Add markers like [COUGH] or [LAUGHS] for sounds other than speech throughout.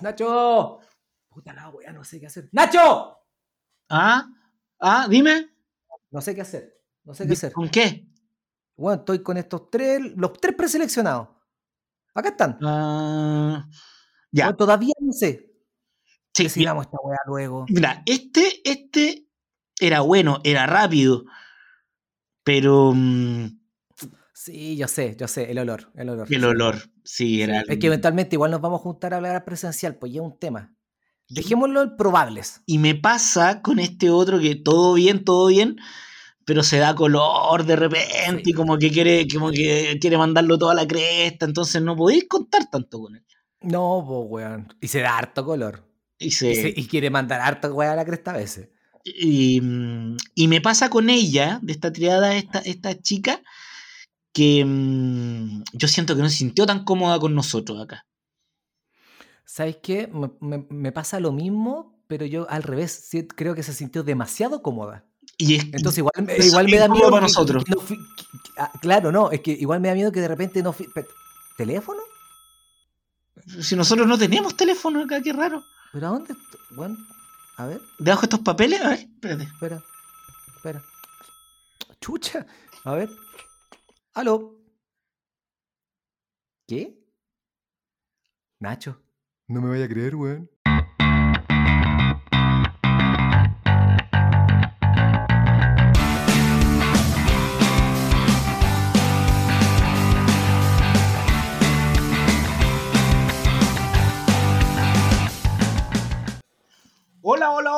Nacho. Puta la weá, no sé qué hacer. ¡Nacho! ¿Ah? ¿Ah? Dime. No sé qué hacer. No sé qué hacer. ¿Con qué? Bueno, estoy con estos tres, los tres preseleccionados. Acá están. Ah, ya. Bueno, todavía no sé. Sí, Decidamos esta weá luego. Mira, este, este era bueno, era rápido, pero mm, Sí, yo sé, yo sé, el olor, el olor. el olor, sí, era. Es que eventualmente igual nos vamos a juntar a hablar presencial, pues ya es un tema. Dejémoslo en probables. Y me pasa con este otro que todo bien, todo bien, pero se da color de repente Sí. y como que quiere, como que quiere mandarlo toda la cresta, entonces no podéis contar tanto con él. No, pues weón. Y se da harto color. Y, se- Y, se- y quiere mandar harto weá a la cresta a veces. y, y me pasa con ella, de esta triada, esta, esta chica, que mm, yo siento que no se sintió tan cómoda con nosotros acá. ¿Sabes qué? Me, me- me pasa lo mismo, pero yo al revés. sí, creo que se sintió demasiado cómoda. Y es, Entonces igual, me- igual me da miedo para que- nosotros. que no fui- que- que- ah, claro, no, es que igual me da miedo que de repente no... fui- ¿Teléfono? si nosotros no tenemos teléfono acá, qué raro. ¿Pero a dónde? Bueno, a ver, Debajo de estos papeles, a ver, espérate. espera, espera. Chucha, a ver. ¿Aló? ¿Qué? Nacho. No me vaya a creer, weón.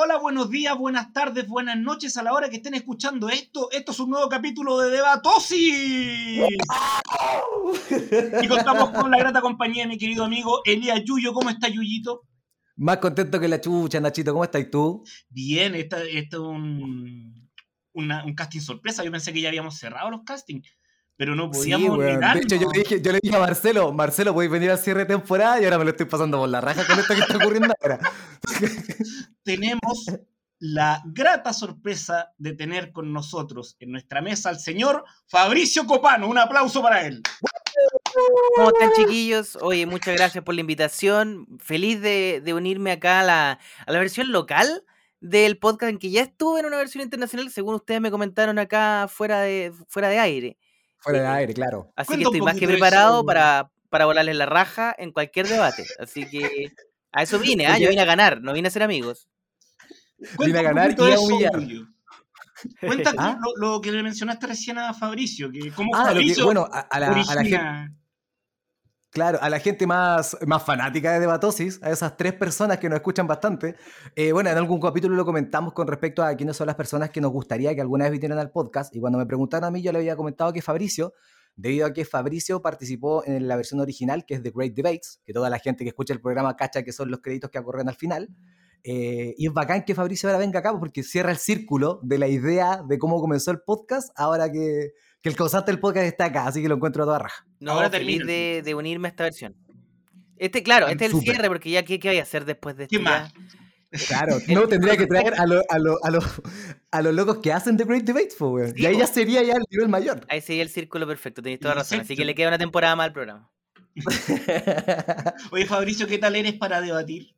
Hola, buenos días, buenas tardes, buenas noches a la hora que estén escuchando esto. Esto es un nuevo capítulo de Debatosis. Y contamos con la grata compañía de mi querido amigo Elías Yuyo. ¿Cómo está Yuyito? Más contento que la chucha, Nachito. ¿Cómo estás tú? Bien, esta- esto es un, una- un casting sorpresa. Yo pensé que ya habíamos cerrado los castings, pero no podíamos weón. De hecho, yo le, dije, yo le dije a Marcelo, Marcelo, podéis venir al cierre de temporada y ahora me lo estoy pasando por la raja con esto que está ocurriendo ahora. [LAUGHS] tenemos la grata sorpresa de tener con nosotros en nuestra mesa al señor Fabricio Copano. Un aplauso para él. ¿Cómo están chiquillos? Oye, muchas gracias por la invitación. Feliz de, de unirme acá a la, a la versión local del podcast en que ya estuve en una versión internacional, según ustedes me comentaron acá fuera de, fuera de aire. Fuera de aire, claro. Así Cuenta que estoy más que preparado para, para volarles la raja en cualquier debate. Así que a eso vine, ¿ah? yo vine a ganar, no vine a ser amigos. Vine a ganar y a humillar. [LAUGHS] Cuenta ¿Ah? lo, lo que le mencionaste recién a Fabricio, que como Ah, que, bueno, a, a la, a la gente, claro, a la gente más, más fanática de Debatosis, a esas tres personas que nos escuchan bastante. eh, bueno, en algún capítulo lo comentamos con respecto a quiénes son las personas que nos gustaría que alguna vez vinieran al podcast. Y cuando me preguntaron a mí, yo le había comentado que Fabricio, debido a que Fabricio participó en la versión original, que es The Great Debates, que toda la gente que escucha el programa cacha que son los créditos que ocurren al final. Eh, y es bacán que Fabricio ahora venga acá porque cierra el círculo de la idea de cómo comenzó el podcast, ahora que, que el causante del podcast está acá, así que lo encuentro a toda raja. No, Ahora feliz de, de unirme a esta versión. Este, claro, este es el cierre, porque ya, ¿qué, qué voy a hacer después de ¿Qué esto? más? Ya? Claro, [LAUGHS] no tendría que traer a, lo- a, lo- a, lo- a los locos que hacen The Great Debates, po, weón. Sí, y ahí ya sería ya el nivel mayor. Ahí sería el círculo perfecto, tenéis toda razón. Así que le queda una temporada más al programa. [LAUGHS] Oye, Fabricio, ¿qué tal eres para debatir?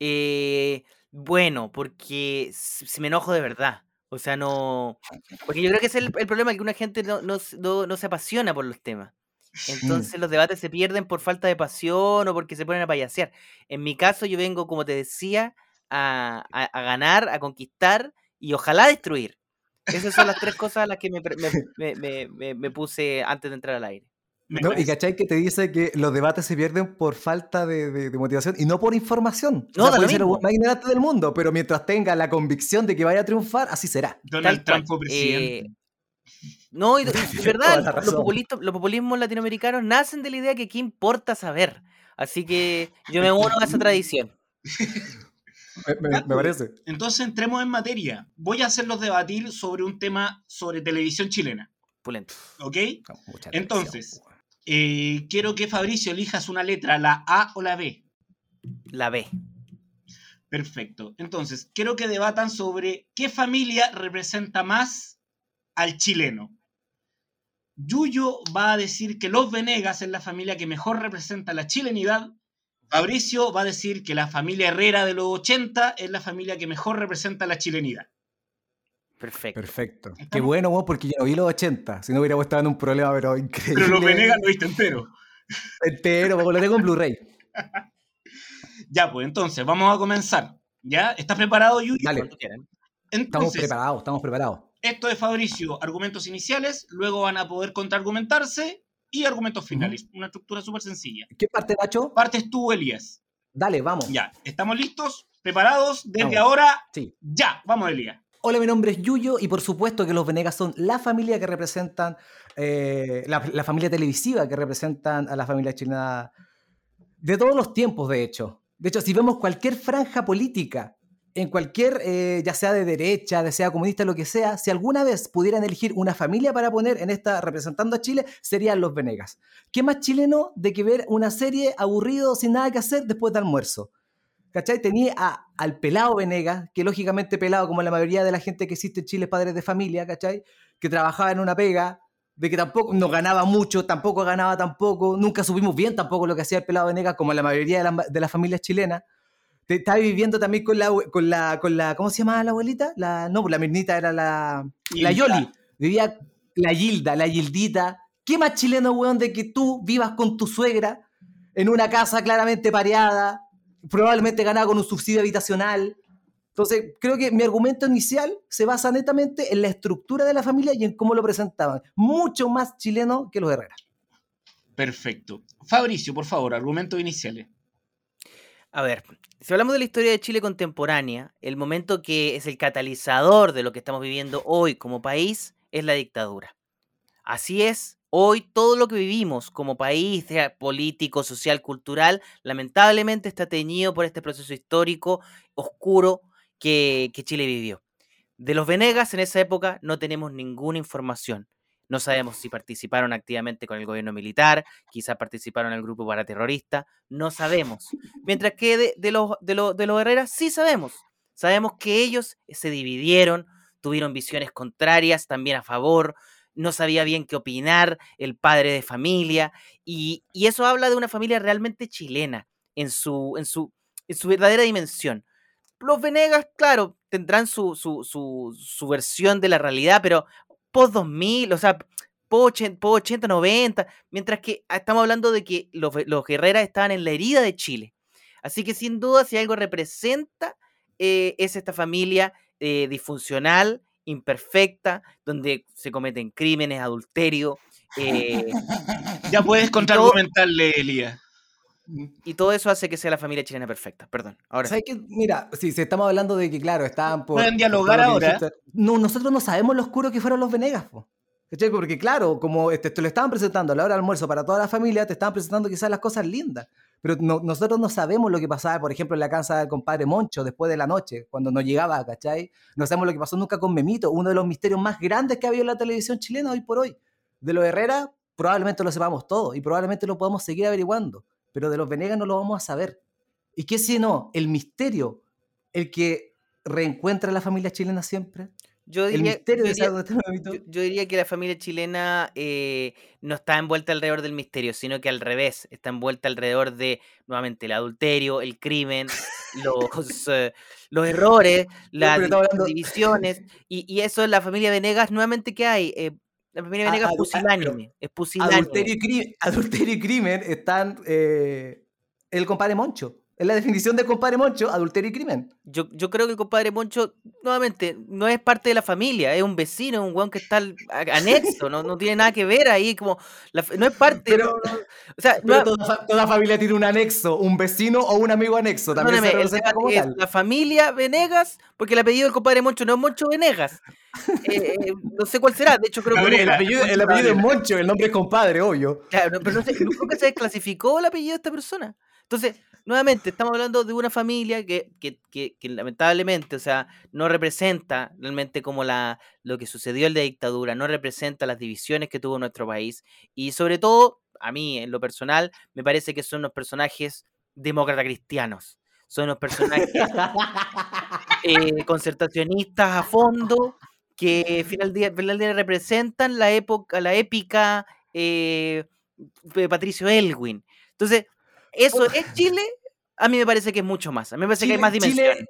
Eh, bueno, porque si me enojo de verdad. O sea, no. Porque yo creo que ese es el, el problema, que una gente no, no, no- no se apasiona por los temas. Entonces los debates se pierden por falta de pasión o porque se ponen a payasear. En mi caso, yo vengo, como te decía, a, a- a ganar, a conquistar y ojalá destruir. Esas son las tres cosas a las que me, me- [LAUGHS] me- me- me- me puse antes de entrar al aire. ¿No? Y cachai que te dice que los debates se pierden por falta de, de- de motivación y no por información. No, o sea, puede ser más ignorante del mundo, pero mientras tenga la convicción de que vaya a triunfar, así será. Donald. Trump presidente. Eh, no, y de, [LAUGHS] verdad, los, razón. populistas, los populismos latinoamericanos nacen de la idea que qué importa saber. Así que yo me uno a esa tradición. Me, me- me parece. Entonces entremos en materia. Voy a hacerlos debatir sobre un tema sobre televisión chilena. Pulento. ¿Ok? Entonces. Eh, quiero que Fabricio elijas una letra, la A o la B. La B. Perfecto. Entonces, quiero que debatan sobre qué familia representa más al chileno. Yuyo va a decir que los Venegas es la familia que mejor representa la chilenidad. Fabricio va a decir que la familia Herrera de los 80 es la familia que mejor representa la chilenidad. Perfecto. Perfecto. Qué bueno, vos, porque yo no vi los 80. Si no hubiera estado en un problema, pero increíble. Pero los Venegas lo viste entero. Entero, porque lo tengo en Blu-ray. Ya, pues entonces, vamos a comenzar. ¿Ya? ¿Estás preparado, Yuyu? Dale. Quieran. Estamos Entonces, preparados, estamos preparados. Esto es Fabricio, argumentos iniciales, luego van a poder contraargumentarse y argumentos finales. Una estructura súper sencilla. ¿Qué parte, Nacho? Partes tú, Elías. Dale, vamos. Ya, ¿estamos listos? ¿Preparados? Desde Vamos. ahora, Sí. ya. Vamos, Elías. Hola, mi nombre es Yuyo y por supuesto que los Venegas son la familia que representan, eh, la, la familia televisiva que representan a la familia chilena de todos los tiempos, de hecho. De hecho, si vemos cualquier franja política, en cualquier, eh, ya sea de derecha, de sea comunista, lo que sea, si alguna vez pudieran elegir una familia para poner en esta representando a Chile, serían los Venegas. ¿Qué más chileno de que ver una serie aburrido sin nada que hacer después de almuerzo? ¿Cachai? Tenía a- al pelado Venegas, que lógicamente pelado, como la mayoría de la gente que existe en Chile, es padre de familia, ¿cachai? Que trabajaba en una pega, de que tampoco no ganaba mucho, tampoco ganaba tampoco, nunca supimos bien tampoco lo que hacía el pelado Venegas, como la mayoría de, la- de las familias chilenas. Te- Estaba viviendo también con la, con la, con la, ¿cómo se llamaba la abuelita? La, no, pues la Mirnita era la, la. Yoli. Vivía la Gilda, la Gildita. ¿Qué más chileno, weón, de que tú vivas con tu suegra en una casa claramente pareada, probablemente ganada con un subsidio habitacional? Entonces, creo que mi argumento inicial se basa netamente en la estructura de la familia y en cómo lo presentaban. Mucho más chileno que los Herrera. Perfecto. Fabricio, por favor, argumentos iniciales. A ver, si hablamos de la historia de Chile contemporánea, el momento que es el catalizador de lo que estamos viviendo hoy como país es la dictadura. Así es, hoy todo lo que vivimos como país, político, social, cultural, lamentablemente está teñido por este proceso histórico oscuro que Chile vivió. De los Venegas en esa época no tenemos ninguna información. No sabemos si participaron activamente con el gobierno militar, quizás participaron en el grupo paraterrorista, no sabemos. Mientras que de, de los, de, los, de los Herreras sí sabemos. Sabemos que ellos se dividieron, tuvieron visiones contrarias, también a favor, no sabía bien qué opinar, el padre de familia, y, y eso habla de una familia realmente chilena en su, en su, en su verdadera dimensión. Los Venegas, claro, tendrán su, su, su, su versión de la realidad, pero post 2000, o sea, post 80, 80, 90, mientras que ah, estamos hablando de que los, los Herreras estaban en la herida de Chile. Así que sin duda, si algo representa, eh, es esta familia eh, disfuncional, imperfecta, donde se cometen crímenes, adulterio, eh, Ya puedes contraargumentarle, Elías. Y todo eso hace que sea la familia chilena perfecta. Perdón. Ahora sí. ¿Sabes qué? Mira, si, si estamos hablando de que, claro, estaban por. Pueden dialogar ahora. dijiste. No, nosotros no sabemos lo oscuro que fueron los Venegas, po. ¿Cachai? Porque, claro, como este, te lo estaban presentando a la hora del almuerzo para toda la familia, te estaban presentando quizás las cosas lindas. Pero no- nosotros no sabemos lo que pasaba, por ejemplo, en la casa del compadre Moncho después de la noche, cuando no llegaba, ¿cachai? No sabemos lo que pasó nunca con Memito, uno de los misterios más grandes que ha habido en la televisión chilena hoy por hoy. De los Herrera, probablemente lo sepamos todo y probablemente lo podamos seguir averiguando, pero de los Venegas no lo vamos a saber. ¿Y qué si no? El misterio, el que reencuentra a la familia chilena siempre. Yo El diría, misterio yo de diría- saber dónde está Memito. Yo, yo diría que la familia chilena eh, no está envuelta alrededor del misterio, sino que al revés, está envuelta alrededor de, nuevamente, el adulterio, el crimen, [LAUGHS] los, eh, los errores, las hablando- divisiones, y, y eso es la familia Venegas, nuevamente, ¿qué hay? Eh, la familia Venegas es pusilánime, es pusilánime. Adulterio y, crimen, adulterio y crimen están eh, el compadre Moncho. Es la definición de compadre Moncho, adulterio y crimen. Yo, yo creo que el compadre Moncho, nuevamente, no es parte de la familia, es un vecino, un weón que está al- a- anexo, no, no tiene nada que ver ahí, como, la no es parte, Pero- no- no- o sea, Pero no- toda, fa- toda familia tiene un anexo, un vecino o un amigo anexo. También se el como es tal. la familia Venegas, porque el apellido del compadre Moncho no es Moncho Venegas. Eh, eh, no sé cuál será, de hecho creo que. El apellido, el apellido es Moncho, el nombre es compadre, obvio. Claro, no, pero no sé, creo que se desclasificó el apellido de esta persona. Entonces, nuevamente, estamos hablando de una familia que, que, que, que lamentablemente, o sea, no representa realmente como la, lo que sucedió en la dictadura, no representa las divisiones que tuvo nuestro país. Y sobre todo, a mí, en lo personal, me parece que son unos personajes demócrata cristianos. Son unos personajes [LAUGHS] eh, concertacionistas a fondo que final día, final día representan la época, la épica eh, de Patricio Elwin. Entonces, ¿eso es Chile A mí me parece que es mucho más. A mí me parece que hay más dimensiones. Chile,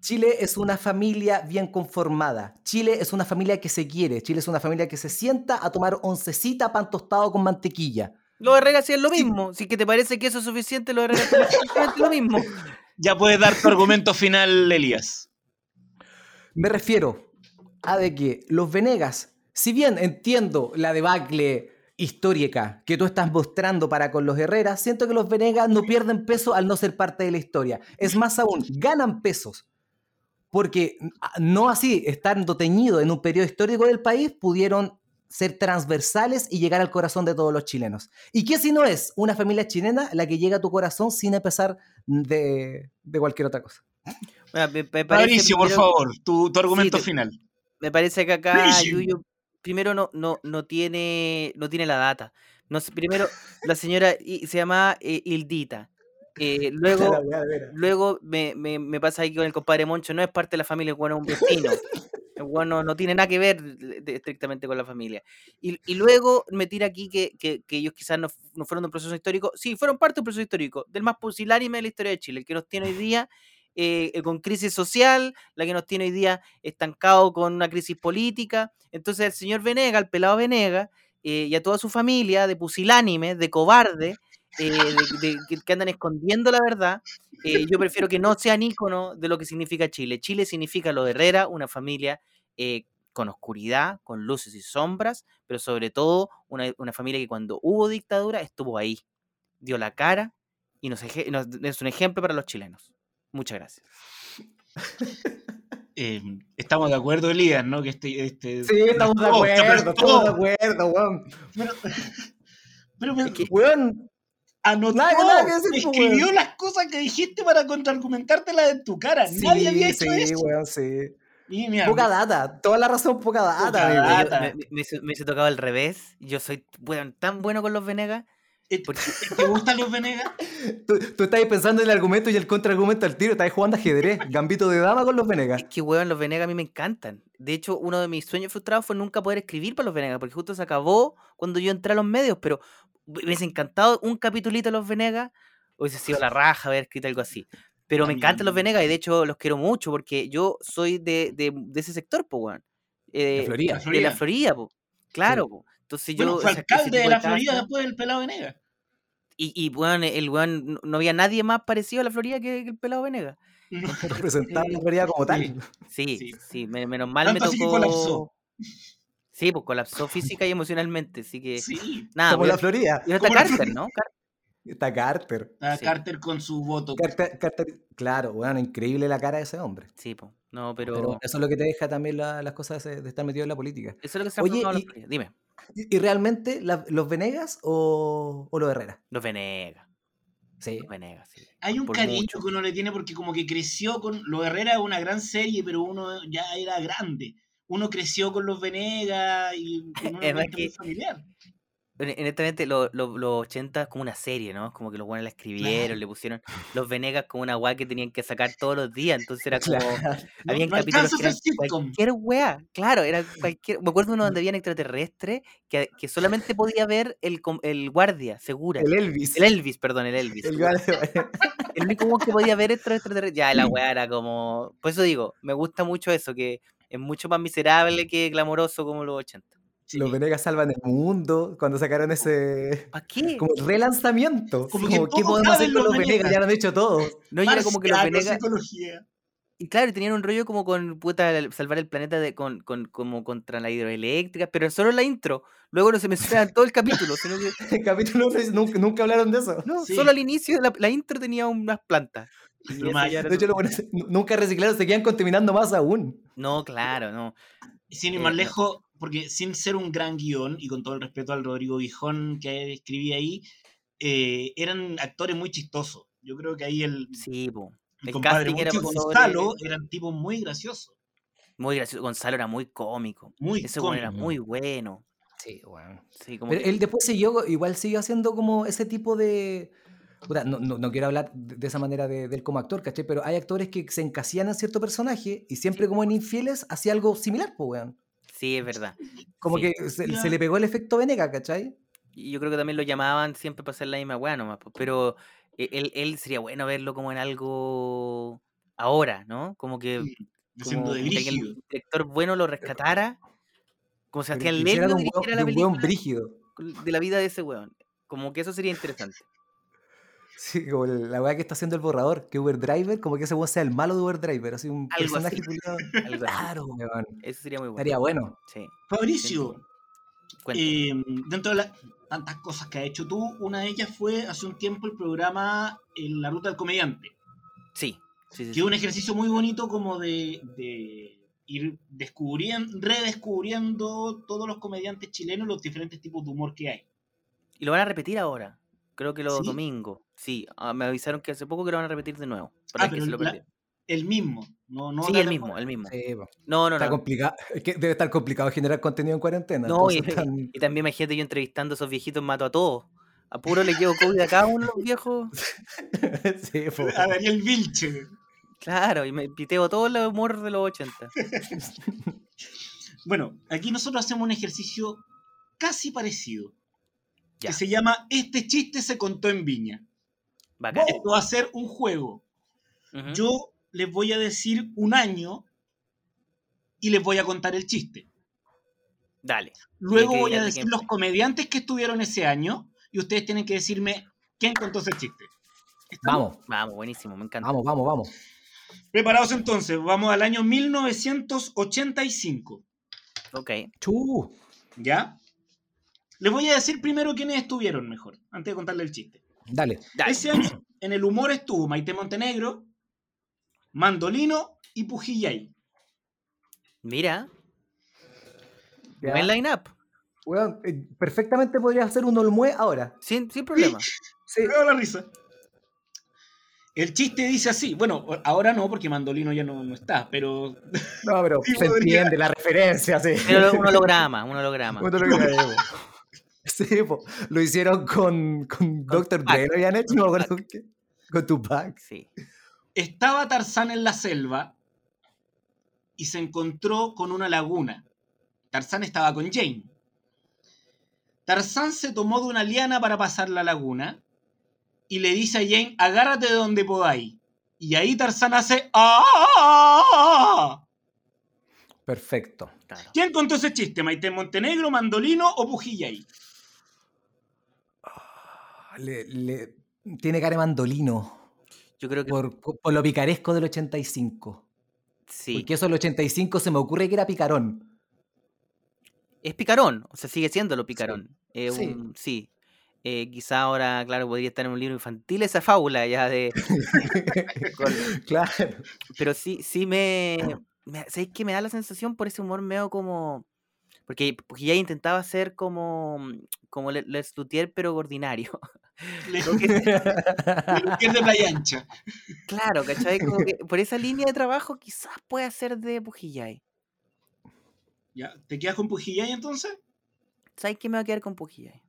Chile es una familia bien conformada. Chile es una familia que se quiere. Chile es una familia que se sienta a tomar oncecita pan tostado con mantequilla. Los Herrera hacían lo mismo. Si que te parece que eso es suficiente, los Herrera hacían exactamente lo mismo. [LAUGHS] Ya puedes dar tu argumento final, Elías. Me refiero a de que los Venegas, si bien entiendo la debacle histórica que tú estás mostrando para con los Herrera, siento que los Venegas no pierden peso al no ser parte de la historia. Es más aún, ganan pesos. Porque ah, no así, estando teñido en un periodo histórico del país, pudieron ser transversales y llegar al corazón de todos los chilenos. ¿Y qué si no es una familia chilena la que llega a tu corazón sin empezar de, de cualquier otra cosa? Bueno, me- me parece Mauricio, por favor, tu, tu argumento te- final. Me parece que acá Mauricio. Primero no, no, no tiene no tiene la data. No sé, [LAUGHS] primero la señora I- se llama eh, Hildita. Eh, [LAUGHS] luego luego me, me, me pasa ahí con el compadre Moncho, no es parte de la familia, bueno es un vecino. Bueno no tiene nada que ver estrictamente con la familia. Y, y luego me tira aquí que, que, que ellos quizás no, no fueron de un proceso histórico. Sí, fueron parte de un proceso histórico, del más pusilánime de la historia de Chile, el que nos tiene hoy día eh, eh, con crisis social, la que nos tiene hoy día estancado con una crisis política. Entonces el señor Venega, el pelado Venega, eh, y a toda su familia de pusilánime, de cobarde, eh, de- de- que- andan escondiendo la verdad, eh, yo prefiero que no sean ícono de lo que significa Chile. Chile significa lo de Herrera, una familia con oscuridad, con luces y sombras, pero sobre todo una, una familia que cuando hubo dictadura estuvo ahí, dio la cara y nos, nos- es un ejemplo para los chilenos. Muchas gracias. [LAUGHS] Eh, estamos de acuerdo, Elías, ¿no? Que este, este Sí, estamos de Oh, acuerdo, estamos de acuerdo, weón. Pero, pero me- Es que- Weón, anotó, Nada que- nada que decir, escribió weón. las cosas que dijiste para contraargumentártelas en tu cara. sí, Nadie había hecho sí, eso. weón, sí. Y mira, Poca data, toda la razón, poca data, Poca me, me- me hubiese tocado al revés. Yo soy weón, tan bueno con los Venegas. ¿Te gustan los Venegas? Tú, tú estás ahí pensando en el argumento y el contraargumento al tiro, estás jugando ajedrez, gambito de dama con los Venegas. Es que, weón, los Venegas a mí me encantan. De hecho, uno de mis sueños frustrados fue nunca poder escribir para los Venegas, porque justo se acabó cuando yo entré a los medios, pero me hubiese encantado un capitulito de los Venegas, hubiese sido la raja haber escrito algo así. Pero me encantan los. Venegas y de hecho los quiero mucho porque yo soy de, de- de ese sector, pues, weón. Eh, De Florida. la Florida, po. Claro, po. Entonces yo. Bueno, fue alcalde de la Florida después del pelado Venegas. Y, y weón, el weón, no- había nadie más parecido a la Florida que, que el pelado Venegas. [LAUGHS] No. Representaba la Florida como tal. Sí. Sí, Sí. sí, me- menos mal Tanto me tocó. Sí, pues colapsó física y emocionalmente, así que. Sí. Nada, como la Florida. Y está Carter. ¿no? Está Carter. Sí. Carter con su voto. Carter, Carter- Claro, bueno, increíble la cara de ese hombre. Sí, pues. No, pero. Pero eso es lo que te deja también la- las cosas de, estar metido en la política. Eso es lo que se ha Oye, formado la y- Florida. Dime, ¿Y, realmente la- los Venegas o, o los Herrera? los Venegas. Sí. Los Venegas, sí. Hay un por cariño mucho. que uno le tiene porque como que creció con... Los Herrera es una gran serie, pero uno ya era grande. Uno creció con los Venegas y con una [LAUGHS] familiar. Hone- Honestamente, lo- lo- los 80 es como una serie, ¿no? Como que los buenos la escribieron, Claro. le [LAUGHS] pusieron los Venegas como una weá que tenían que sacar todos los días. Entonces era como. Claro. Habían no capítulos que eran cualquier weá. Claro, era cualquier. Me acuerdo uno donde habían extraterrestres que, que solamente podía ver el, el guardia, segura. El Elvis. El Elvis, perdón, el Elvis. El [LAUGHS] El, único que podía ver estos extraterrestres. Ya, la [LAUGHS] weá era como. Por eso digo, me gusta mucho eso, que es mucho más miserable que glamoroso como los 80. Sí. Los Venegas salvan el mundo cuando sacaron ese ¿Para qué? como relanzamiento. Como Como, que ¿qué podemos hacer con los Venegas? Venegas. Ya lo han hecho todos. No, y era como que los Venegas. psicología. Y claro, y tenían un rollo como con puta salvar el planeta de, con, con, como contra la hidroeléctrica, pero solo la intro. Luego no se menciona en todo el capítulo, sino que [LAUGHS] El capítulo nunca, nunca hablaron de eso. no, Sí. solo al inicio de la, la intro tenía unas plantas. Y ya De hecho, todo. lo bueno es- nu- nunca reciclaron, se quedan contaminando más aún. No, claro, no. Sin ir Eh, más no. Porque sin ser un gran guion, y con todo el respeto al Rodrigo Guijón que escribía ahí, eh, eran actores muy chistosos. Yo creo que ahí el, Sí, po. el El compadre casting era por sobre- Gonzalo eran tipos muy graciosos. Muy gracioso. Gonzalo era muy cómico. Muy Ese weón era cómico. muy bueno. Sí, bueno. Sí, como Pero que- él después siguió, igual siguió haciendo como ese tipo de. No, no, no quiero hablar de esa manera de, de él como actor, ¿cachai? Pero hay actores que se encasían en cierto personaje y siempre como en Infieles hacía algo similar, pues, weón. Sí, es verdad. Como Sí. que se, le pegó el efecto Venega, ¿cachai? Y yo creo que también lo llamaban siempre para hacer la misma weá nomás. Pero e- Él, él sería bueno verlo como en algo ahora, ¿no? Como que como de que el director bueno lo rescatara, como Sebastián de un dirigiera la de un weón película brígido. de la vida de ese weón. Como que eso sería interesante. Sí, como la weá que está haciendo el borrador, que Uber Driver, como que ese weón sea el malo de Uber Driver, así un Algo personaje así. culiao. [LAUGHS] Algo así. Claro, weón. Eso sería muy bueno. Estaría bueno. Sí. Fabricio, eh, dentro de las tantas cosas que has hecho tú, una de ellas fue hace un tiempo el programa en La Ruta del Comediante, sí. Sí, sí, que sí. es un ejercicio muy bonito como de, de ir descubriendo, redescubriendo todos los comediantes chilenos, los diferentes tipos de humor que hay. Y lo van a repetir ahora. Creo que los ¿Sí? domingos. Sí, ah, me avisaron que hace poco que lo van a repetir de nuevo. Para Ah, que pero se lo la- perdieron. El mismo, no, no Sí, el mismo, el mismo. Sí, po. No, no, Está no. complicado. [LAUGHS] Es que debe estar complicado generar contenido en cuarentena. No, y, están- y también imagínate yo entrevistando a esos viejitos, mato a todos. A puro le llevo COVID a cada uno de los viejos. [LAUGHS] sí, po. A Daniel Vilche. Claro, y me piteo todo el humor de los 80. [LAUGHS] Bueno, aquí nosotros hacemos un ejercicio casi parecido, Ya, que se llama Este chiste se contó en Viña. bacán. Esto va a ser un juego. Yo les voy a decir un año y les voy a contar el chiste. Dale. Luego ¿De qué- voy a de decir los comediantes que estuvieron ese año y ustedes tienen que decirme quién contó ese chiste. ¿Estamos? Vamos, Vamos, buenísimo, me encanta. vamos, vamos, vamos. Preparados entonces, vamos al año 1985. Ok. Chu. ¿Ya? Les voy a decir primero quiénes estuvieron mejor, antes de contarle el chiste. Dale. Dale. Ese año en el humor estuvo Maite Montenegro, Mandolino y Pujillay. Mira, Ya. buen line-up. Eh, perfectamente podría hacer un olmue ahora. Sin, sin problema. Sí. Me da la risa. El chiste dice así, bueno, ahora no porque Mandolino ya no, no está, pero No, pero [LAUGHS] Sí, se podría. entiende la referencia, sí. Pero un holograma, un holograma. [LAUGHS] [LAUGHS] Sí, po. lo hicieron con, con Dr. Tupac. Dre, lo habían hecho, no me acuerdo con qué. Con Tupac. Sí. estaba Tarzán en la selva y se encontró con una laguna. Tarzán estaba con Jane. Tarzán se tomó de una liana para pasar la laguna y le dice a Jane, agárrate de donde podáis. Y ahí Tarzán hace ¡Ah! Perfecto. Claro. ¿Quién contó ese chiste? ¿Maite Montenegro, Mandolino o Pujillay? Le- le- tiene cara de mandolino. Yo creo que Por, por lo picaresco del 85. sí. Porque eso del 85 se me ocurre que era picarón. Es picarón, o sea, sigue siendo lo picarón. Eh, Sí. un- sí. Eh, quizá ahora, claro, podría estar en un libro infantil esa fábula ya de... [LAUGHS] con- claro. pero sí, sí me... me ¿Sabes qué? Me da la sensación por ese humor medio como... Porque, porque ya intentaba ser como, como Le- Les Luthier, pero ordinario. [LAUGHS] Le Creo que- [LAUGHS] es [LAUGHS] de playa ancha. claro, ¿cachai? Como que por esa línea de trabajo quizás pueda ser de Pujillay. ¿Ya? ¿Te quedas con Pujillay entonces? ¿Sabes qué me va a quedar con Pujillay?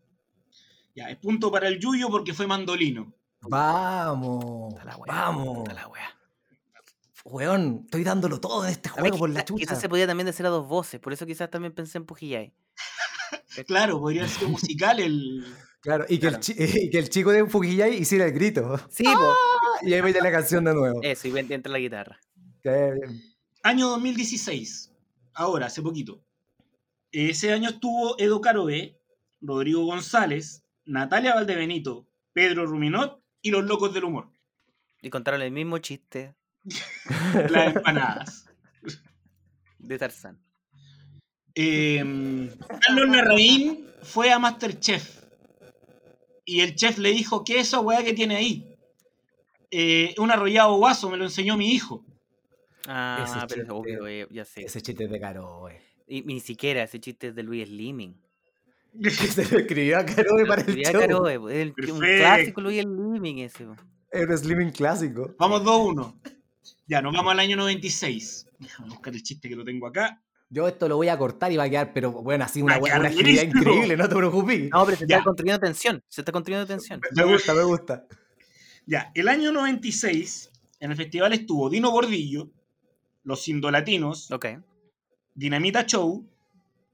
Ya, es punto para el Yuyo porque fue Mandolino. Vamos. Puta la wea, Vamos. la wea. Weón, estoy dándolo todo en este A ver, juego por la chucha. Quizás se podía también decir a dos voces, por eso quizás también pensé en Pujillay. [LAUGHS] Claro, podría ser musical el. [LAUGHS] Claro, y que, Claro. El, chi- [LAUGHS] y que el chico de Fujillay hiciera el grito. Sí. Y ahí mete la canción de nuevo. Eso, y entra la guitarra. Qué bien. Año 2016. Ahora, hace poquito. Ese año estuvo Edo Caroe, Rodrigo González, Natalia Valdebenito, Pedro Ruminot y los locos del humor. Y contaron el mismo chiste [LAUGHS] Las empanadas. de Tarzán. Eh, Carlos Larraín fue a Masterchef. Y el chef le dijo, ¿qué es esa weá que tiene ahí? "Eh, un arrollado guaso, me lo enseñó mi hijo. Ah, Ese pero es chiste- obvio, eh, ya sé. Ese chiste es de caro, wey. Y, ni siquiera ese chiste es de Luis Slimming. [LAUGHS] Se lo escribió a Caroe para el show. Caroe, el- un clásico Luis Slimming ese. po. Es un slimming clásico. Vamos 2-1. Ya, nos vamos al año 96. Déjame buscar el chiste que lo tengo acá. Yo esto lo voy a cortar y va a quedar, pero bueno, así una, buena- buenísimo. increíble, no te preocupes. No, pero se Ya. está construyendo tensión. Se está construyendo tensión. Me gusta, me gusta. Ya, el año 96, en el festival estuvo Dino Gordillo, Los Indolatinos, Ok. Dinamita Show,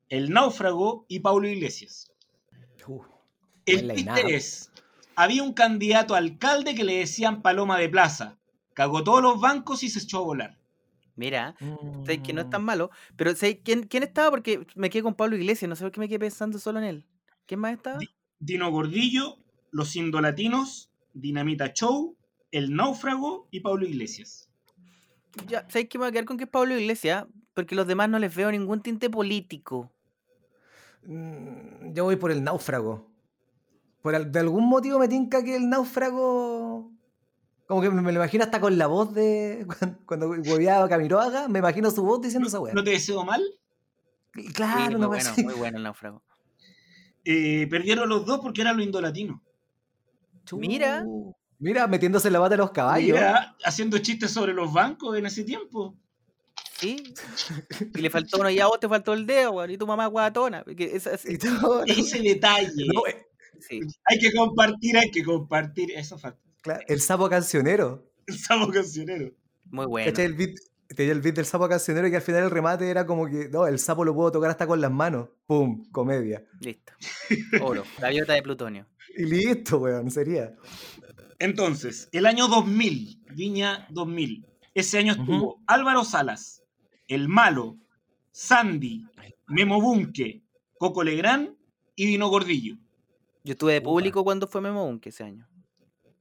El Náufrago y Paulo Iglesias. Uh, El chiste es, había un candidato a alcalde que le decían Paloma de Plaza. Cagó todos los bancos y se echó a volar. Mira, sé que no es tan Mm. malo. Pero sé quién, quién estaba porque me quedé con Pablo Iglesias. No sé por qué me quedé pensando solo en él. ¿Quién más estaba? Di- Dino Gordillo, Los Indolatinos, Dinamita Show, El Náufrago y Pablo Iglesias. Ya, sé que me voy a quedar con que es Pablo Iglesias. Porque los demás no les veo ningún tinte político. Mm, Yo voy por el náufrago. Por de algún motivo me tinca que el náufrago. Como que me me lo imagino hasta con la voz de. Cuando, hueveaba Camiroaga, me imagino su voz diciendo esa weá. ¿No te deseo mal? Y Sí, Claro, muy bueno, muy bueno el náufrago. Eh, perdieron los dos porque eran los indolatinos. Mira. Mira, metiéndose en la bata de los caballos. Mira, haciendo chistes sobre los bancos en ese tiempo. Sí. Y le faltó uno y a vos te faltó el dedo, weón. Y tu mamá guatona. esa- esa-. [LAUGHS] Ese detalle. No, eh, sí. Hay que compartir, hay que compartir. Eso falta. Claro, el sapo cancionero. El sapo cancionero. Muy bueno. ¿Cachai? El beat, tenía el beat del sapo cancionero y que al final el remate era como que, no, el sapo lo puedo tocar hasta con las manos. ¡Pum! Comedia. Listo. Oro. Gaviota de plutonio. Y listo, weón, sería. Entonces, el año 2000, Viña 2000. Ese año estuvo Álvaro Salas, El Malo, Sandy, Memo Bunke, Coco Legrand y Dino Gordillo. Yo estuve de Upa. público cuando fue Memo Bunke ese año.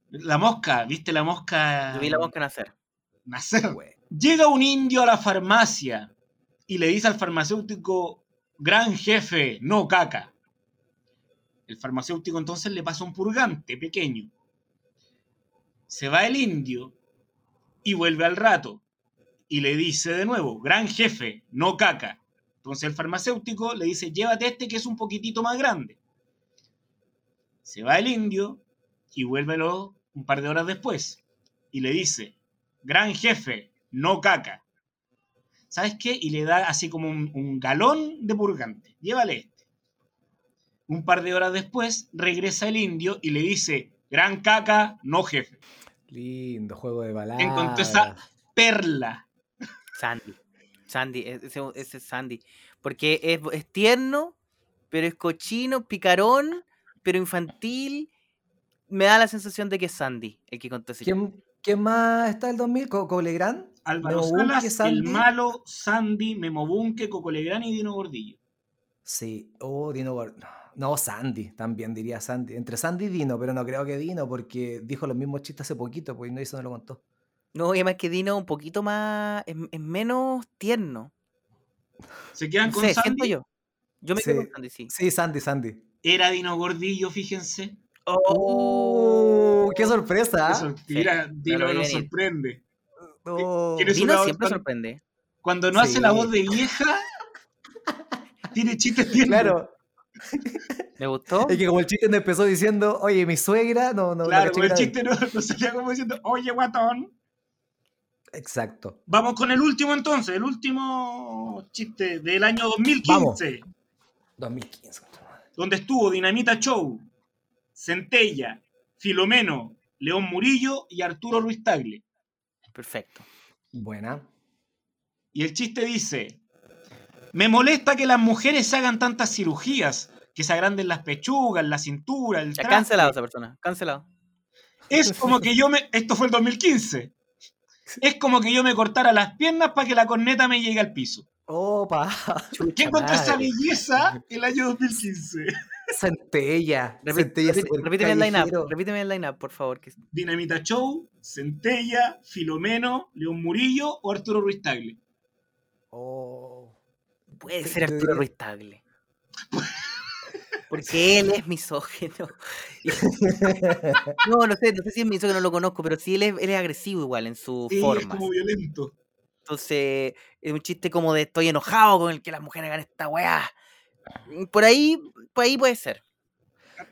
La mosca, ¿viste la mosca? Yo vi la mosca nacer. nacer. Llega un indio a la farmacia y le dice al farmacéutico, gran jefe, no caca. El farmacéutico entonces le pasa un purgante pequeño. Se va el indio y vuelve al rato y le dice de nuevo, gran jefe, no caca. Entonces el farmacéutico le dice, llévate este que es un poquitito más grande. Se va el indio y vuelve un par de horas después y le dice, gran jefe, no caca. ¿Sabes qué? Y le da así como un, un galón de purgante. Llévale este. Un par de horas después regresa el indio y le dice, gran caca, no jefe. Lindo juego de palabras. Encontró esa perla. Sandy. Sandy, e- ese, ese es Sandy. Porque es, es tierno, pero es cochino, picarón, pero infantil. Me da la sensación de que es Sandy el que contó ese. ¿Quién, quién más está el 2000? Co- ¿Colegrand? Álvaro Salas, El Sandy. Malo, Sandy, Memo Bunke, Coco Legrand y Dino Gordillo. Sí. Oh, Dino Gor- No, Sandy, también diría Sandy. Entre Sandy y Dino, pero no creo que Dino, porque dijo los mismos chistes hace poquito, pues no, eso no lo contó. No, y además que Dino un poquito más. es, es menos tierno. ¿Se quedan No con sé, siento Sandy? yo. Yo me quedo Sí. con Sandy, sí. Sí, Sandy, Sandy. Era Dino Gordillo, fíjense. ¡Oh! ¡Qué sorpresa! Eso, Sí, mira, me Dino nos sorprende. Oh. ¿Quieres Dino siempre sorprende. Cuando no hace la Sí. voz de vieja, [LAUGHS] tiene chistes tiernos. Claro, ¿Me gustó? es que como el chiste no empezó diciendo, oye, mi suegra, no, no, Claro, caché el chiste no, no salía como diciendo, oye, guatón. Exacto. Vamos con el último entonces, el último chiste del año 2015, 2015. donde estuvo Dinamita Show, Centella, Filomeno, León Murillo y Arturo Ruiz Tagle. Perfecto. Buena. Y el chiste dice, me molesta que las mujeres hagan tantas cirugías, que se agranden las pechugas, la cintura, el Ya, traste. cancelado esa persona. Cancelado. Es como que yo me... Esto fue el 2015. Es como que yo me cortara las piernas para que la corneta me llegue al piso. Opa. ¿Qué encontró esa belleza el año 2015? Centella. Repíteme el line-up. Repíteme el line-up, por favor. que- Dinamita Show, Centella, Filomeno, León Murillo o Arturo Ruiz Tagle. Oh. Puede ser Arturo Ruiz Tagle. [LAUGHS] Porque él es misógino. Y- [LAUGHS] No, no sé, no sé si es misógino, no lo conozco, pero sí él es, él es agresivo igual en su Sí, es forma. como violento. Entonces, es un chiste como de estoy enojado con el que las mujeres hagan esta weá. Por ahí, por ahí puede ser.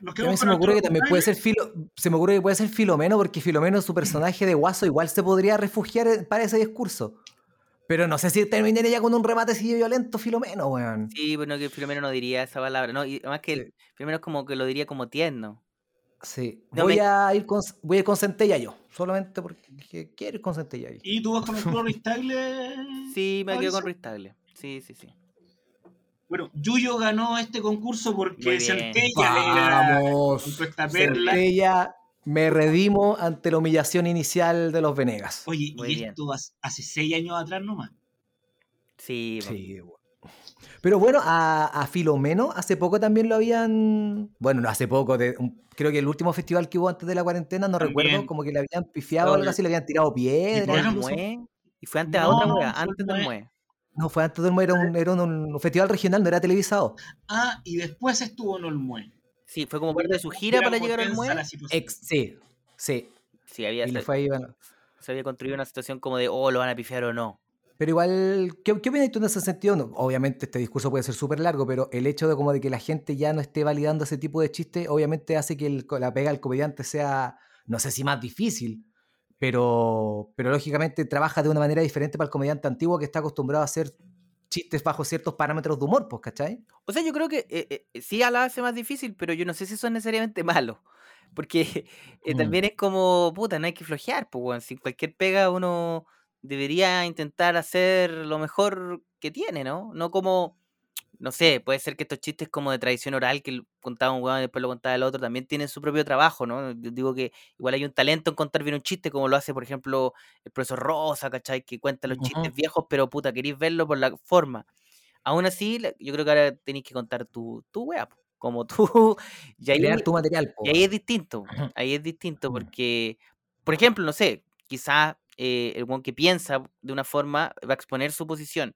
Nos Y a mí quedamos se me ocurre que también puede ser Filo, se me ocurre que puede ser Filomeno, porque Filomeno, su personaje de guaso, igual se podría refugiar en- para ese discurso. Pero no sé si terminaría ya con un remate así violento Filomeno, weón. Sí, bueno, que Filomeno no diría esa palabra, ¿no? Y además que el Filomeno es como que lo diría como tierno. Sí. No voy me- a ir con voy a ir con Centella yo. Solamente porque quiero ir con Centella ahí. ¿Y tú vas con Arturo Ruiz Tagle? Sí, me quedo con Fabricio? Ruiz Tagle. Sí, sí, sí. Bueno, Yuyo ganó este concurso porque. Centella contó esta perla. Centella, me redimo ante la humillación inicial de los Venegas. Oye, Muy y bien. esto hace- seis años atrás nomás. Sí, po. Sí, bueno. Pero bueno, a, a Filomeno hace poco también lo habían. Bueno, no hace poco, de, un- creo que el último festival que hubo antes de la cuarentena, no También. recuerdo, como que le habían pifiado o algo así, le habían tirado ¿Y piedras. Mue? ¿Y fue antes a No, otra no, wea? Antes del Mue. No, fue antes del Mue, era un, era un, un festival regional, no era televisado. Ah, y después estuvo en Olmué. Sí, fue como parte de su gira para llegar al Mue. Ex, sí, sí. Sí, había, Y le se, fue ahí, bueno. se había construido una situación como de, oh, lo van a pifiar o no. Pero igual, ¿qué, qué opinas tú en ese sentido? No, obviamente este discurso puede ser súper largo, pero el hecho de como de que la gente ya no esté validando ese tipo de chistes, obviamente hace que el la pega del comediante sea, no sé si más difícil, pero, pero lógicamente trabaja de una manera diferente para el comediante antiguo que está acostumbrado a hacer chistes bajo ciertos parámetros de humor, pues, ¿cachai? O sea, yo creo que eh, eh, sí la hace más difícil, pero yo no sé si eso es necesariamente [LAUGHS] malo. Porque eh, Mm. también es como, puta, no hay que flojear, pues. Si cualquier pega uno debería intentar hacer lo mejor que tiene, ¿no? No como, no sé, puede ser que estos chistes como de tradición oral que contaba un weón y después lo contaba el otro, también tienen su propio trabajo, ¿no? Yo digo que igual hay un talento en contar bien un chiste, como lo hace, por ejemplo, el profesor Rosa, ¿cachai? Que cuenta los chistes viejos, pero puta, queréis verlo por la forma. Aún así, yo creo que ahora tenéis que contar tu, tu wea, como tú. [LAUGHS] Y ahí, Crear tu material, y ahí es distinto. Ahí es distinto porque, por ejemplo, no sé, quizás el one que piensa de una forma va a exponer su posición.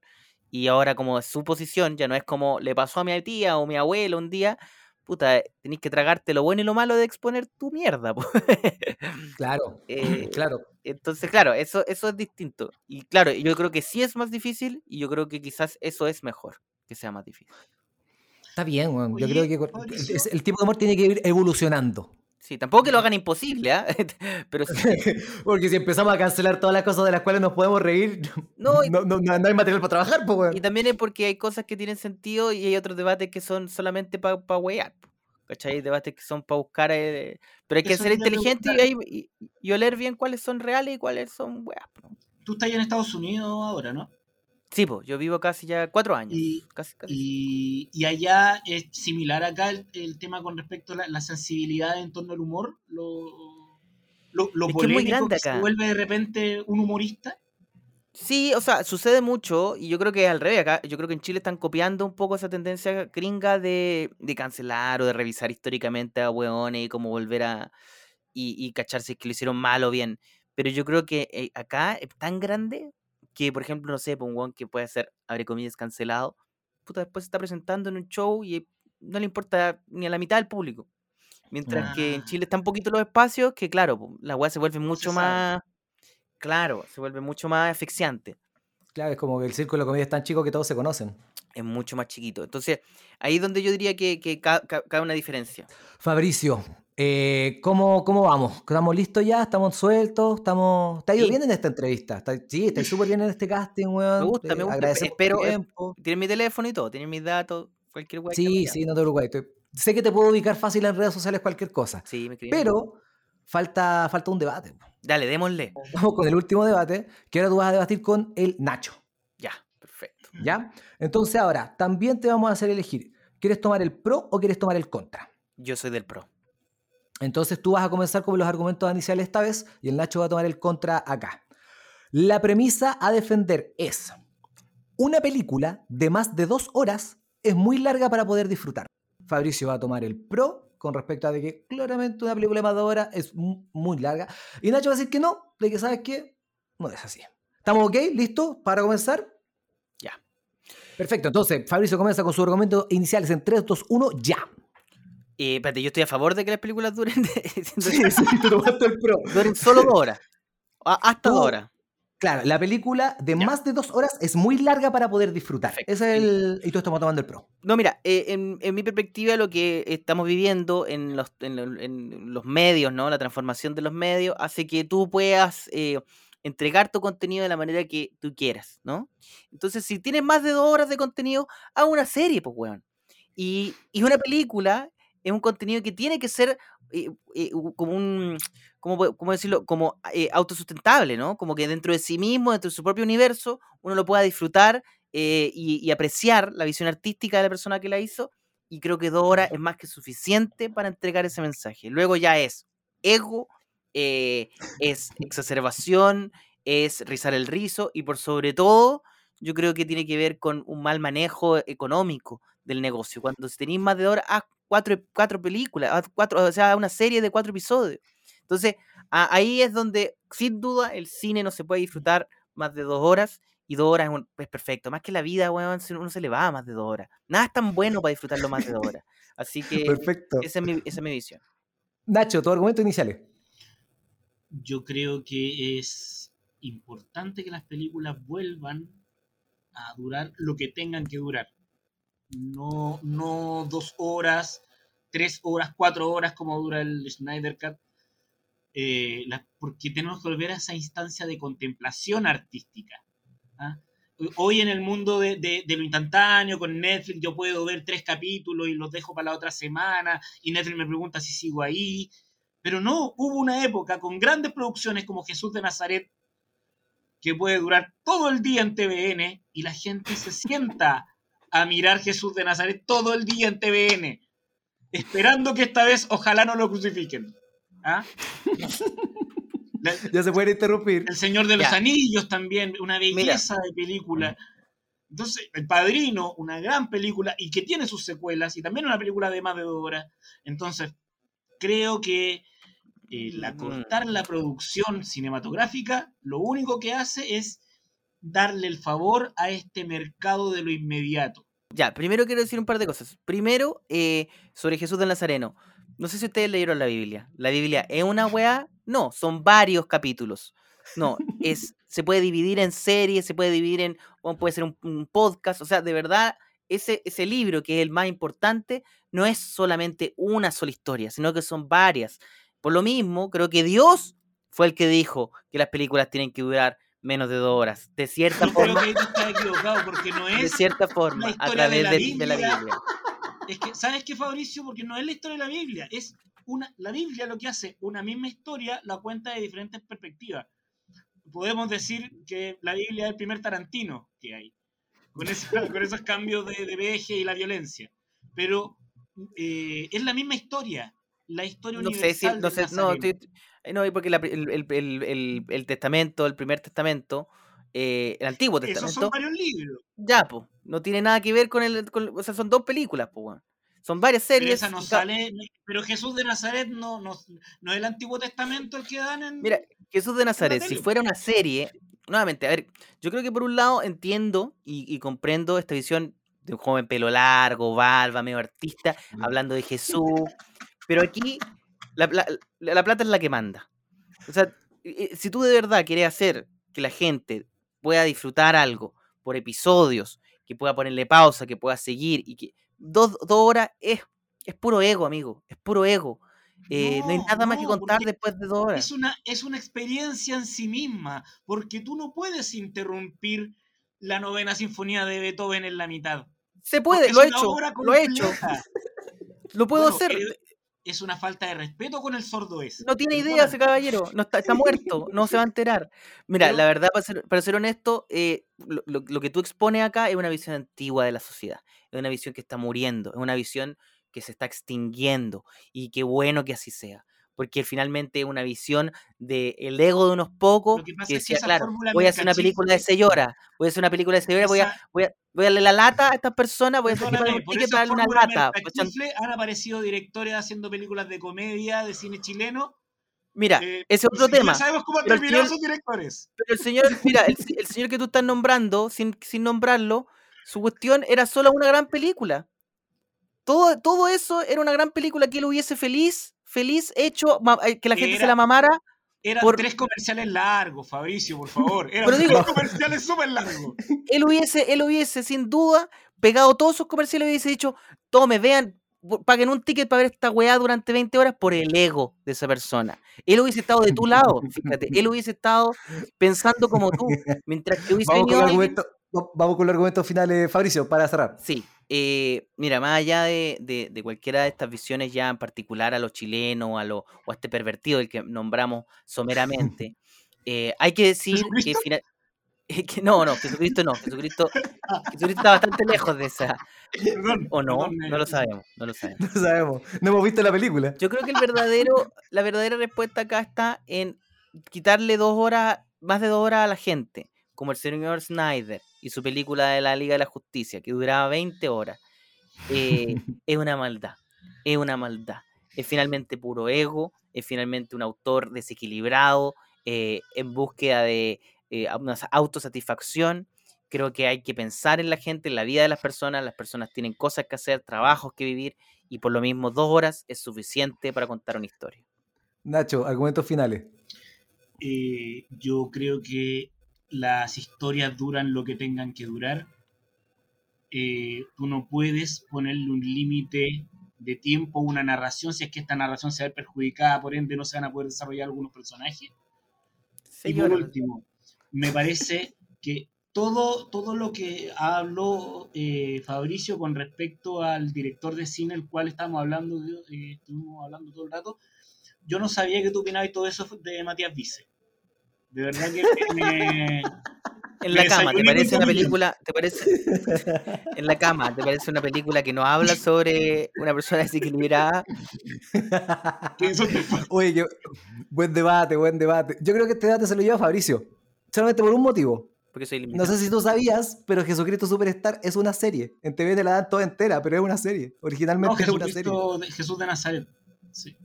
Y ahora, como es su posición, ya no es como le pasó a mi tía o mi abuelo un día. Puta, tenéis que tragarte lo bueno y lo malo de exponer tu mierda. po. [LAUGHS] Claro, Eh, [CLEARS THROAT] claro. entonces, claro, eso, eso es distinto. Y claro, yo creo que sí es más difícil y yo creo que quizás eso es mejor, que sea más difícil. Está bien, weón. Yo Oye, creo que es- el tipo de humor tiene que ir evolucionando. Sí, tampoco que lo hagan imposible, ¿ah? [LAUGHS] Pero sí. [LAUGHS] Porque si empezamos a cancelar todas las cosas de las cuales nos podemos reír, [LAUGHS] No, y, no, no, no hay material para trabajar, pues, weón. y también es porque hay cosas que tienen sentido y hay otros debates que son solamente para pa po, ¿Cachai? Hay debates que son para buscar. eh, pero hay que Eso ser inteligente y, y, y oler bien cuáles son reales y cuáles son weas. Tú estás en Estados Unidos ahora, ¿no? Sí, pues, yo vivo casi ya cuatro años. Y, Casi, casi. y, y allá es similar acá el, el tema con respecto a la, la sensibilidad en torno al humor, lo, lo, lo Es que es muy grande que se acá. vuelve de repente un humorista. Sí, o sea, sucede mucho y yo creo que al revés, acá, yo creo que en Chile están copiando un poco esa tendencia gringa de, de cancelar o de revisar históricamente a hueones y como volver a y, y cachar si es que lo hicieron mal o bien. Pero yo creo que eh, acá es tan grande que, por ejemplo, no sé, pues, un que puede ser, abre comillas, cancelado, puta, después se está presentando en un show y no le importa ni a la mitad del público. Mientras que en Ah. Chile están poquitos los espacios que, claro, la weá se vuelve se mucho más. Claro, se vuelve mucho más asfixiante. Claro, es como que el círculo de comedia es tan chico que todos se conocen. Es mucho más chiquito. Entonces, ahí es donde yo diría que, que ca- ca- cabe una diferencia. Fabricio, eh, ¿cómo, ¿cómo vamos? ¿Estamos listos ya? ¿Estamos sueltos? ¿Estamos... ¿Te ha ido Sí. bien en esta entrevista? ¿Está- Sí, estáis súper bien en este casting, weón. Me gusta, me Eh, gusta. Espero, eh, tienen mi teléfono y todo, tienen mis datos, cualquier que Sí, sí, no te preocupes. Sé que te puedo ubicar fácil en redes sociales cualquier cosa. Sí, me. Pero falta, falta un debate. Dale, démosle. Vamos con el último debate, que ahora tú vas a debatir con el Nacho. Ya, perfecto. ¿Ya? Entonces ahora, también te vamos a hacer elegir. ¿Quieres tomar el pro o quieres tomar el contra? Yo soy del pro. Entonces tú vas a comenzar con los argumentos iniciales esta vez y el Nacho va a tomar el contra acá. La premisa a defender es, una película de más de dos horas es muy larga para poder disfrutar. Fabricio va a tomar el pro con respecto a que claramente una película de más de dos horas es mu- muy larga. Y Nacho va a decir que no, de que sabes que no es así. ¿Estamos ok? ¿Listos para comenzar? Ya. Perfecto, entonces Fabricio comienza con sus argumentos iniciales en 3, 2, 1, ya. Eh, espérate, yo estoy a favor de que las películas duren, [LAUGHS] Sí, sí, te tomaste el pro. duren solo dos horas. Hasta dos horas. Claro, la película de Ya. más de dos horas es muy larga para poder disfrutar. Perfecto. Ese es el. Y tú estamos tomando el pro. No, mira, eh, en, en mi perspectiva, lo que estamos viviendo en los, en, lo- en los medios, ¿no? La transformación de los medios hace que tú puedas eh, entregar tu contenido de la manera que tú quieras, ¿no? Entonces, si tienes más de dos horas de contenido, haz una serie, pues, weón. Y, y una película es un contenido que tiene que ser eh, eh, como un, ¿cómo, puedo- cómo decirlo? Como eh, autosustentable, ¿no? Como que dentro de sí mismo, dentro de su propio universo, uno lo pueda disfrutar y, y apreciar la visión artística de la persona que la hizo. Y creo que dos horas es más que suficiente para entregar ese mensaje. Luego ya es ego, es exacerbación, es rizar el rizo y por sobre todo yo creo que tiene que ver con un mal manejo económico del negocio. Cuando tenéis más de dos horas, haz cuatro, cuatro películas, haz cuatro, o sea, una serie de cuatro episodios. Entonces, a- ahí es donde, sin duda, el cine no se puede disfrutar más de dos horas y dos horas es, un- es perfecto. Más que la vida, weón, uno se le va a más de dos horas. Nada es tan bueno para disfrutarlo más de dos horas. Así [LAUGHS] que Perfecto. esa es mi, esa es mi visión. Nacho, tu argumento inicial. Yo creo que es importante que las películas vuelvan a durar lo que tengan que durar. No, no dos horas, tres horas, cuatro horas como dura el Snyder Cut. eh, porque tenemos que volver a esa instancia de contemplación artística. ¿ah? Hoy en el mundo de- de lo instantáneo, con Netflix, yo puedo ver tres capítulos y los dejo para la otra semana, y Netflix me pregunta si sigo ahí. Pero no, hubo una época con grandes producciones como Jesús de Nazaret, que puede durar todo el día en TVN, y la gente se sienta a mirar Jesús de Nazaret todo el día en TVN, esperando que esta vez ojalá no lo crucifiquen. ¿Ah? La- [LAUGHS] Ya se puede interrumpir. el Señor de los Ya. Anillos también, una belleza de película. Entonces, El Padrino, una gran película y que tiene sus secuelas y también una película de más de dos horas. Entonces, creo que eh, la Mm. cortar la producción cinematográfica lo único que hace es darle el favor a este mercado de lo inmediato. Ya, primero quiero decir un par de cosas. Primero, eh, sobre Jesús del Nazareno. No sé si ustedes leyeron la Biblia. ¿La Biblia es una [LAUGHS] weá? No, son varios capítulos. No, es, se puede dividir en series, se puede dividir en, puede ser un, un podcast. O sea, de verdad, ese, ese libro, que es el más importante, no es solamente una sola historia, sino que son varias. Por lo mismo, creo que Dios fue el que dijo que las películas tienen que durar menos de dos horas. De cierta Yo creo forma, que estás equivocado porque no de es cierta forma, a historia de través la de, de la Biblia. Es que, ¿sabes qué, Fabricio? Porque no es la historia de la Biblia, es una, la Biblia lo que hace, una misma historia, la cuenta de diferentes perspectivas. Podemos decir que la Biblia es el primer Tarantino que hay, con, ese- [LAUGHS] con esos cambios de, de veje y la violencia. Pero eh, es la misma historia, la historia No sé si, universal no sé, no, estoy- eh, no, porque la el, el- el- el- testamento, el primer testamento, eh, el antiguo Esos son testamento, varios libros. ya, pues, no tiene nada que ver con el, con- o sea, son dos películas, pues. Son varias Pero series. esa no y ca- sale, pero Jesús de Nazaret no, no, no es el Antiguo Testamento el que dan en... Mira, Jesús de Nazaret, si fuera una serie, nuevamente, a ver, yo creo que por un lado entiendo y, y comprendo esta visión de un joven pelo largo, barba, medio artista, hablando de Jesús, pero aquí la, la- la- la plata es la que manda. O sea, si tú de verdad quieres hacer que la gente pueda disfrutar algo por episodios, que pueda ponerle pausa, que pueda seguir y que dos, dos horas es, es puro ego, amigo, es puro ego. Eh, no, hay No, nada más que contar después de dos horas. es una, es una experiencia en sí misma, porque tú no puedes interrumpir la novena sinfonía de Beethoven en la mitad. Se puede, lo he hecho, lo he hecho, completa. lo puedo Bueno, hacer. eh, Es una falta de respeto con el sordo ese. No tiene idea ese caballero, no está, está muerto, [LAUGHS] no se va a enterar. Mira, Pero- la verdad, para ser, para ser honesto, eh, lo, lo- lo que tú expones acá es una visión antigua de la sociedad, es una visión que está muriendo, es una visión que se está extinguiendo y qué bueno que así sea, porque finalmente es una visión del ego de unos pocos que es decía, claro, voy a hacer una película de horas, voy a hacer una película de seis horas, voy a, voy a, voy a darle la lata a estas personas, voy a hacer paguen un ticket para darle una lata. han aparecido directores haciendo películas de comedia, de cine chileno. Mira, eh, ese es otro si- tema. sabemos cómo han pero el terminado señor- esos directores. Pero el señor, mira, el, el señor que tú estás nombrando, sin, sin nombrarlo, su cuestión era solo una gran película. Todo, todo eso era una gran película que él hubiese feliz, feliz hecho, eh, que la gente se la mamara. Eran Por- tres comerciales largos, Fabricio, por favor. Eran Pero tres digo- comerciales súper largos. Él hubiese, él hubiese, sin duda, pegado todos sus comerciales y hubiese dicho, tome, vean, paguen un ticket para ver esta weá durante 20 horas por el ego de esa persona. Él hubiese estado de tu lado, fíjate, él hubiese estado pensando como tú, mientras que hubiese Vamos con, venido los alguien- argumentos, vamos con los argumentos finales, Fabricio, para cerrar. Sí, eh, mira, más allá de, de- de cualquiera de estas visiones ya en particular a los chilenos a lo, o a este pervertido del que nombramos [LAUGHS] someramente, eh, hay que decir que ¿Jesucristo? fina- [LAUGHS] Es que no, no, Jesucristo no. Jesucristo, Jesucristo está bastante lejos de esa. [LAUGHS] Perdón, ¿O no? perdón, No lo sabemos, no lo sabemos. No sabemos. No hemos visto la película. Yo creo que el verdadero, la verdadera respuesta acá está en quitarle dos horas, más de dos horas a la gente, como el señor Snyder y su película de la Liga de la Justicia, que duraba 20 horas. Eh, [LAUGHS] es una maldad, es una maldad. Es finalmente puro ego, es finalmente un autor desequilibrado, eh, en búsqueda de eh, una sa- autosatisfacción. Creo que hay que pensar en la gente, en la vida de las personas. Las personas tienen cosas que hacer, trabajos que vivir, y por lo mismo dos horas es suficiente para contar una historia. Nacho, argumentos finales. eh, yo creo que las historias duran lo que tengan que durar. Eh, tú no puedes ponerle un límite de tiempo a una narración si es que esta narración se ver perjudicada, por ende no se van a poder desarrollar algunos personajes. Y por último, me parece que todo, todo lo que habló eh, Fabricio con respecto al director de cine, el cual estamos hablando, eh, estuvimos hablando todo el rato, yo no sabía que tú opinabas todo eso de Matías Vice. De verdad que me... [LAUGHS] en la me cama, ¿te parece una película? ¿Te parece? [LAUGHS] En la cama, ¿te parece una película que no habla sobre una persona [LAUGHS] desequilibrada? te Oye, buen debate, buen debate. Yo creo que este debate se lo lleva Fabricio. Solamente por un motivo. Porque soy No sé si tú sabías, pero Jesucristo Superstar es una serie. En TVN la dan toda entera, pero es una serie. No, Originalmente era una serie. Jesús de Nazaret. Sí.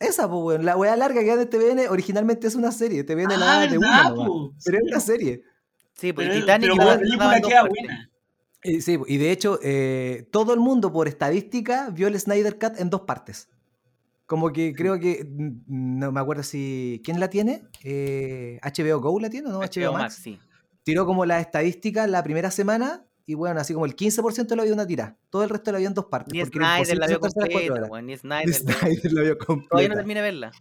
Esa, pues, weón. La weá larga que da de TVN originalmente es una serie. TVN la Ah, da de una. Pero es Sí, una serie. Sí, porque Pero, Titanic pero la- la la película queda buena. Y, sí, y de hecho, eh, todo el mundo, por estadística, vio el Snyder Cut en dos partes. Como que creo que. No me acuerdo si. ¿Quién la tiene? Eh, ¿HBO Go la tiene o no? HBO Max, sí. tiró como las estadísticas la primera semana y bueno, así como el 15% lo vio una tira. Todo el resto lo vio en dos partes. Ni porque [LAUGHS] Snyder la vio completa, ni Ni Snyder. la- Snyder la vio Todavía no completa. terminé de verla.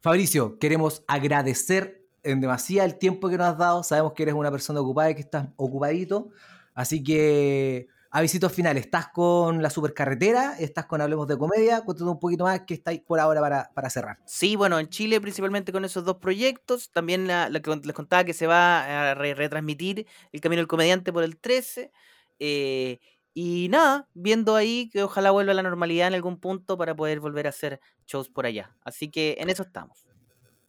Fabricio, queremos agradecer en demasía el tiempo que nos has dado. Sabemos que eres una persona ocupada y que estás ocupadito. Así que, avisitos finales. ¿Estás con la supercarretera? ¿Estás con Hablemos de Comedia? Cuéntanos un poquito más que estáis por ahora para, para cerrar. Sí, bueno, en Chile principalmente con esos dos proyectos. También la- que les contaba que se va a re- retransmitir El Camino del Comediante por el 13. eh, y nada, viendo ahí que ojalá vuelva a la normalidad en algún punto para poder volver a hacer shows por allá. Así que en eso estamos.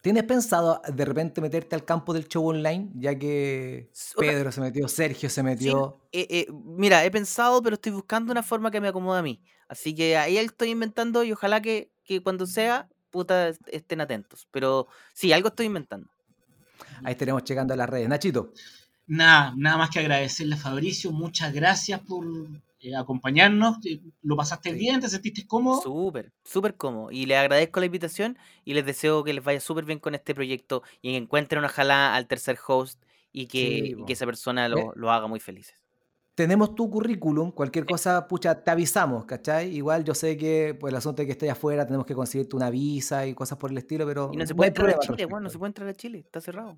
¿Tienes pensado de repente meterte al campo del show online? Ya que Pedro se metió, Sergio se Sí, metió. eh, eh, mira, he pensado, pero estoy buscando una forma que me acomode a mí. Así que ahí estoy inventando y ojalá que, que cuando sea, puta, est- estén atentos. Pero sí, algo estoy inventando. Ahí estaremos checando las redes. Nachito, Nada, nada más que agradecerle a Fabricio. Muchas gracias por eh, acompañarnos. Eh, ¿Lo pasaste Sí. bien? ¿Te sentiste cómodo? Súper, súper cómodo. Y les agradezco la invitación y les deseo que les vaya súper bien con este proyecto y que encuentren ojalá al tercer host y que, Sí, y po. que esa persona Eh, lo, lo haga muy felices. tenemos tu currículum. Cualquier cosa, pucha, te avisamos, ¿cachai? Igual yo sé que pues, el asunto de que estés afuera tenemos que conseguirte una visa y cosas por el estilo, pero Y no se puede entrar a Chile, bueno, no se puede entrar a Chile, está cerrado.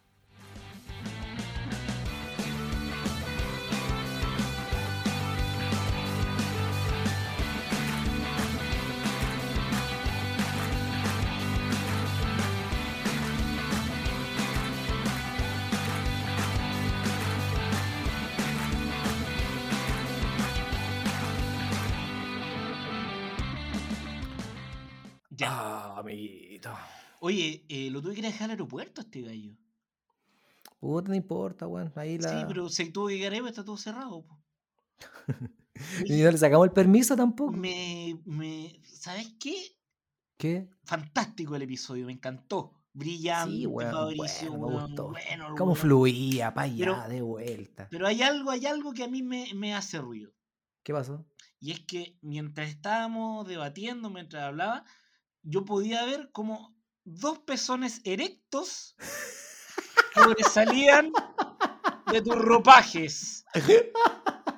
Ya. Ah, amiguito. Oye, eh, lo tuve que ir a dejar al aeropuerto este gallo. Puta, no importa, weón. Ahí la... Sí, pero se tuvo que llegar ahí, pero está todo cerrado. po. [LAUGHS] Y no le sacamos el permiso tampoco. Me, me, ¿Sabes qué? ¿Qué? Fantástico el episodio, me encantó. Brillante, Sí, weón, Fabricio, bueno, me gustó. bueno, ¿Cómo weón. fluía? Pa' allá, Pero- de vuelta. Pero hay algo, hay algo que a mí me, me hace ruido. ¿Qué pasó? Y es que mientras estábamos debatiendo, mientras hablaba, yo podía ver como dos pezones erectos sobresalían de tus ropajes.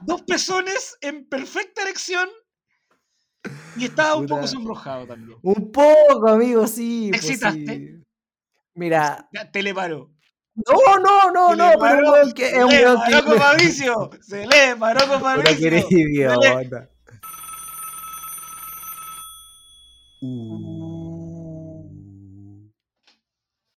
Dos pezones en perfecta erección y estaba un poco sonrojado también. Un poco, amigo, sí. ¿Te pues, excitaste? sí. Mira, Te le paró. no, no, no, no, pero un paró, weón que es un Se le weón paró con que. Se le paró con [LAUGHS] que Se le- idiota.